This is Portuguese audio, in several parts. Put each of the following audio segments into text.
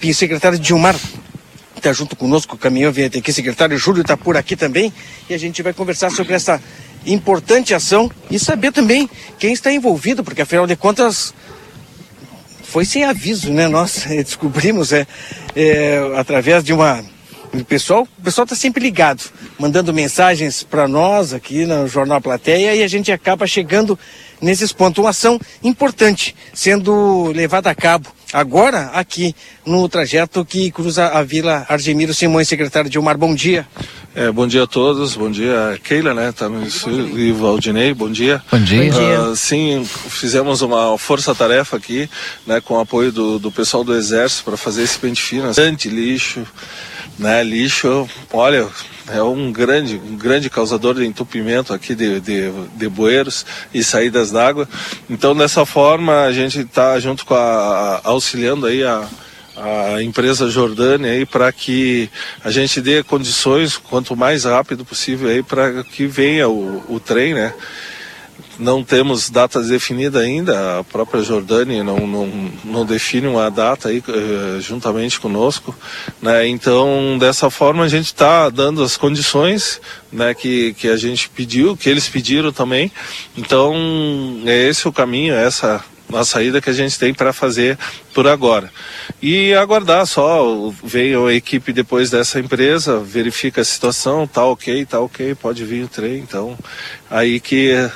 E secretário Dilmar está junto conosco, o caminhão vem aqui, secretário Júlio está por aqui também, e a gente vai conversar sobre essa importante ação e saber também quem está envolvido, porque afinal de contas foi sem aviso, né? Nós descobrimos é, é através de uma o pessoal, o pessoal está sempre ligado, mandando mensagens para nós aqui no Jornal Plateia e a gente acaba chegando nesses pontos. Uma ação importante sendo levada a cabo agora aqui no trajeto que cruza a Vila Argemiro Simões, secretário Dilmar. Bom dia. É, bom dia a todos, bom dia Keila, né? Estamos e Valdinei, bom dia. Bom dia. Uh, sim, fizemos uma força-tarefa aqui, né, com o apoio do, do pessoal do Exército para fazer esse pente fino, bastante lixo, né? Lixo, olha, é um grande, um grande causador de entupimento aqui de, de, de bueiros e saídas d'água. Então, dessa forma, a gente está junto com a, auxiliando aí a, a empresa Jordânia aí para que a gente dê condições quanto mais rápido possível aí para que venha o, o trem, né? Não temos datas definidas ainda, a própria Jordânia não, não, não define uma data aí uh, juntamente conosco, né? Então, dessa forma a gente está dando as condições, né, que, que a gente pediu, que eles pediram também. Então, é esse o caminho, é essa a saída que a gente tem para fazer por agora. E aguardar só, veio a equipe depois dessa empresa, verifica a situação, tá ok, tá ok, pode vir o trem, então aí que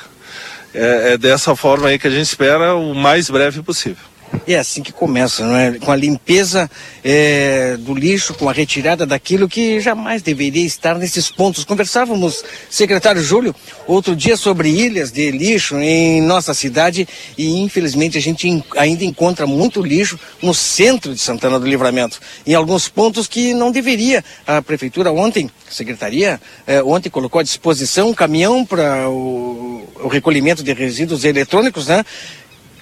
é, é dessa forma aí que a gente espera o mais breve possível. É assim que começa, não é? Com a limpeza é, do lixo, com a retirada daquilo que jamais deveria estar nesses pontos. Conversávamos, secretário Júlio, outro dia sobre ilhas de lixo em nossa cidade e infelizmente a gente ainda encontra muito lixo no centro de Santana do Livramento, em alguns pontos que não deveria. A prefeitura ontem, a secretaria, é, ontem colocou à disposição um caminhão para o, o recolhimento de resíduos eletrônicos, né?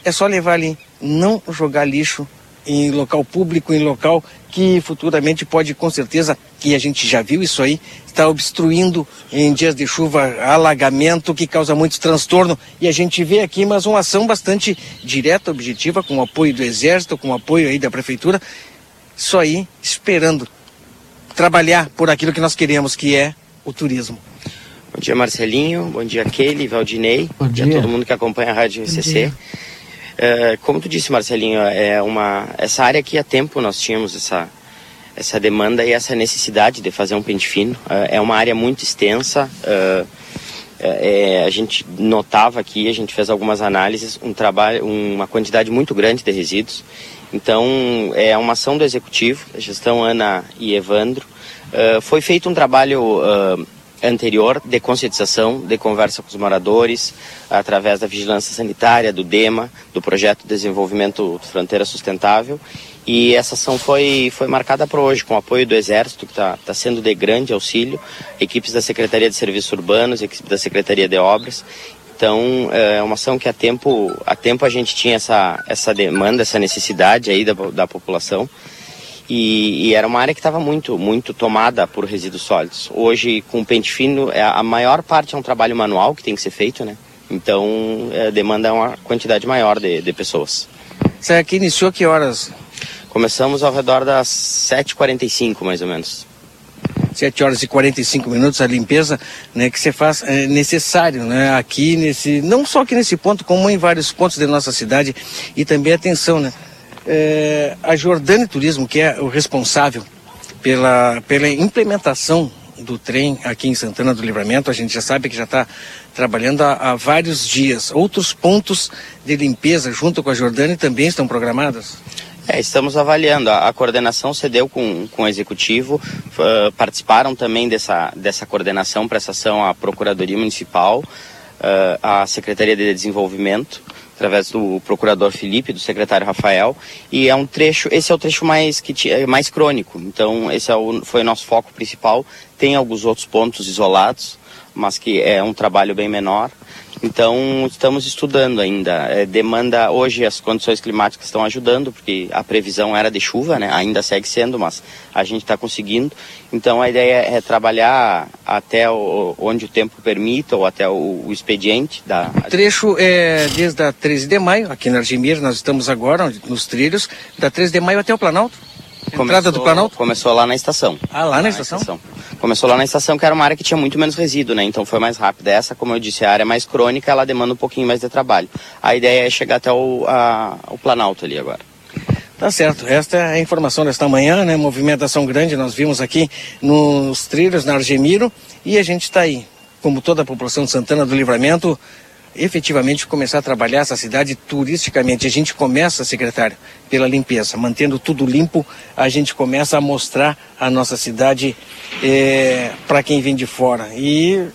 É só levar ali, não jogar lixo em local público, em local que futuramente pode, com certeza, que a gente já viu isso aí, está obstruindo em dias de chuva alagamento que causa muito transtorno. E a gente vê aqui, mas uma ação bastante direta, objetiva, com o apoio do Exército, com o apoio aí da Prefeitura. Isso aí, esperando trabalhar por aquilo que nós queremos, que é o turismo. Bom dia, Marcelinho. Bom dia, Kelly, Valdinei. Bom dia. E a todo mundo que acompanha a Rádio CC. É, como tu disse, Marcelinho, é uma essa área aqui há tempo nós tínhamos essa essa demanda e essa necessidade de fazer um pente fino. É, é uma área muito extensa. É, a gente notava aqui, a gente fez algumas análises, um trabalho, uma quantidade muito grande de resíduos. Então, é uma ação do executivo, gestão Ana e Evandro. Foi feito um trabalho anterior de conscientização, de conversa com os moradores, através da vigilância sanitária, do DEMA, do projeto de desenvolvimento fronteira sustentável. E essa ação foi, foi marcada para hoje, com o apoio do Exército, que está tá sendo de grande auxílio, equipes da Secretaria de Serviços Urbanos, equipes da Secretaria de Obras. Então, é uma ação que há tempo, há tempo a gente tinha essa, essa demanda, essa necessidade aí da, da população. E, e, era uma área que estava muito, muito tomada por resíduos sólidos. Hoje, com pente fino, é, a maior parte é um trabalho manual que tem que ser feito, né? Então, é, demanda uma quantidade maior de, de pessoas. Você aqui iniciou que horas? Começamos ao redor das 7h45, mais ou menos. 7 horas e 45 minutos a limpeza né, que você faz é necessário né, aqui nesse não só aqui nesse ponto como em vários pontos da nossa cidade e também atenção né é, a Jordânia Turismo, que é o responsável pela, pela implementação do trem aqui em Santana do Livramento, a gente já sabe que já está trabalhando há, há, vários dias. Outros pontos de limpeza junto com a Jordânia também estão programados? É, estamos avaliando. A, a, coordenação cedeu com, com o executivo, uh, participaram também dessa, dessa coordenação, prestação à Procuradoria Municipal, uh, à Secretaria de Desenvolvimento através do procurador Felipe, do secretário Rafael, e é um trecho, esse é o trecho mais que é mais crônico. Então, esse é o, foi o nosso foco principal. Tem alguns outros pontos isolados, mas que é um trabalho bem menor. Então, estamos estudando ainda. É, demanda, hoje as condições climáticas estão ajudando, porque a previsão era de chuva, né? ainda segue sendo, mas a gente está conseguindo. Então, a ideia é trabalhar até o, onde o tempo permita, ou até o, o expediente. Da... O trecho é desde a 13 de maio, aqui na Argemir, nós estamos agora nos trilhos, da 13 de maio até o Planalto? Começou, do Planalto? Começou lá na estação. Ah, lá na, na estação? estação? Começou lá na estação, que era uma área que tinha muito menos resíduo, né? Então foi mais rápido. Essa, como eu disse, a área mais crônica, ela demanda um pouquinho mais de trabalho. A ideia é chegar até o, a, o Planalto ali agora. Tá certo. Esta é a informação desta manhã, né? Movimentação grande, nós vimos aqui nos trilhos, na Argemiro, e a gente está aí, como toda a população de Santana do Livramento, efetivamente começar a trabalhar essa cidade turisticamente. A gente começa, secretário, pela limpeza. Mantendo tudo limpo, a gente começa a mostrar a nossa cidade é, para quem vem de fora. E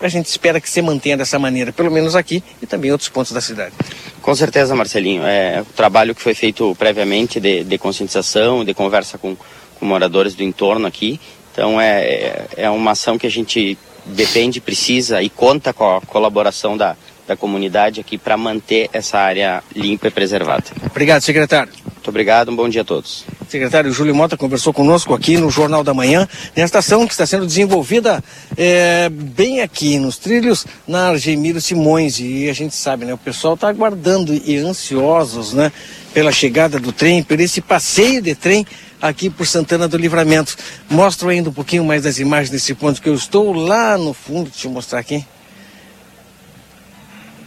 a gente espera que se mantenha dessa maneira, pelo menos aqui e também em outros pontos da cidade. Com certeza, Marcelinho. É o trabalho que foi feito previamente de, de conscientização, de conversa com, com moradores do entorno aqui. Então é, é, é uma ação que a gente depende, precisa e conta com a colaboração da, da comunidade aqui para manter essa área limpa e preservada. Obrigado, secretário. Muito obrigado, um bom dia a todos. Secretário Júlio Mota conversou conosco aqui no Jornal da Manhã, nesta ação que está sendo desenvolvida é, bem aqui nos trilhos na Argemiro Simões. E a gente sabe, né? O pessoal está aguardando e ansiosos, né? Pela chegada do trem, por esse passeio de trem aqui por Santana do Livramento. Mostro ainda um pouquinho mais das imagens desse ponto que eu estou lá no fundo. Deixa eu mostrar aqui.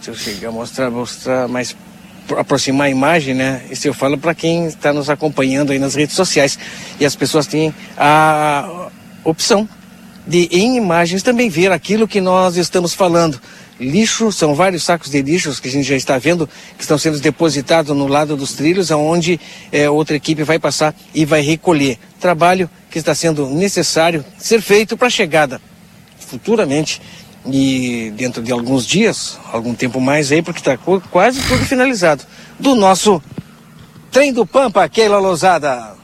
Deixa eu chegar a mostrar, mostrar mais aproximar a imagem, né? Isso eu falo para quem está nos acompanhando aí nas redes sociais. E as pessoas têm a opção de, em imagens, também ver aquilo que nós estamos falando. Lixo, são vários sacos de lixos que a gente já está vendo que estão sendo depositados no lado dos trilhos, aonde é, outra equipe vai passar e vai recolher. Trabalho que está sendo necessário ser feito para a chegada futuramente e dentro de alguns dias, algum tempo mais aí, porque está quase tudo finalizado, do nosso trem do Pampa, Keila Lousada.